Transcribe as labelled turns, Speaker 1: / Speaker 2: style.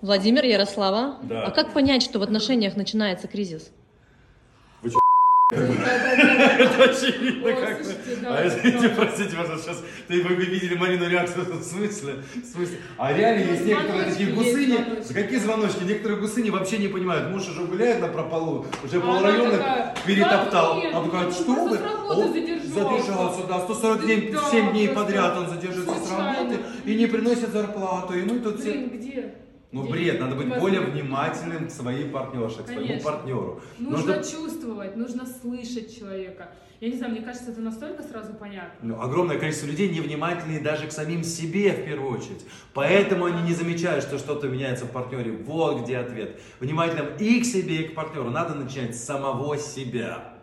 Speaker 1: Владимир, Ярослава.
Speaker 2: Да.
Speaker 1: А как понять, что в отношениях начинается кризис?
Speaker 2: Это очевидно
Speaker 3: О,
Speaker 2: как-то.
Speaker 3: слушайте, да,
Speaker 2: А
Speaker 3: это
Speaker 2: это, простите, пожалуйста, сейчас ты, вы видели Марину реакцию, в смысле? В смысле? А реально есть некоторые такие гусыни. какие звоночки? Некоторые гусыни вообще не понимают. Муж уже гуляет на прополу, уже полрайона перетоптал.
Speaker 3: «Да нет,
Speaker 2: а такая, что вы? Он
Speaker 3: задержался».
Speaker 2: да, 147
Speaker 3: Да,
Speaker 2: 7 дней подряд он задерживается с работы и не приносит зарплату. И мы тут все...
Speaker 3: Где?
Speaker 2: Ну
Speaker 3: Где?
Speaker 2: бред, надо быть более внимательным к своей партнерше, к своему
Speaker 3: Конечно.
Speaker 2: партнеру.
Speaker 3: Нужно чувствовать, нужно слышать человека. Я не знаю, мне кажется, это настолько сразу понятно.
Speaker 2: Ну, огромное количество людей невнимательны даже к самим себе в первую очередь. Поэтому они не замечают, что что-то меняется в партнере. Вот где ответ. Внимательным и к себе, и к партнеру. Надо начинать с самого себя.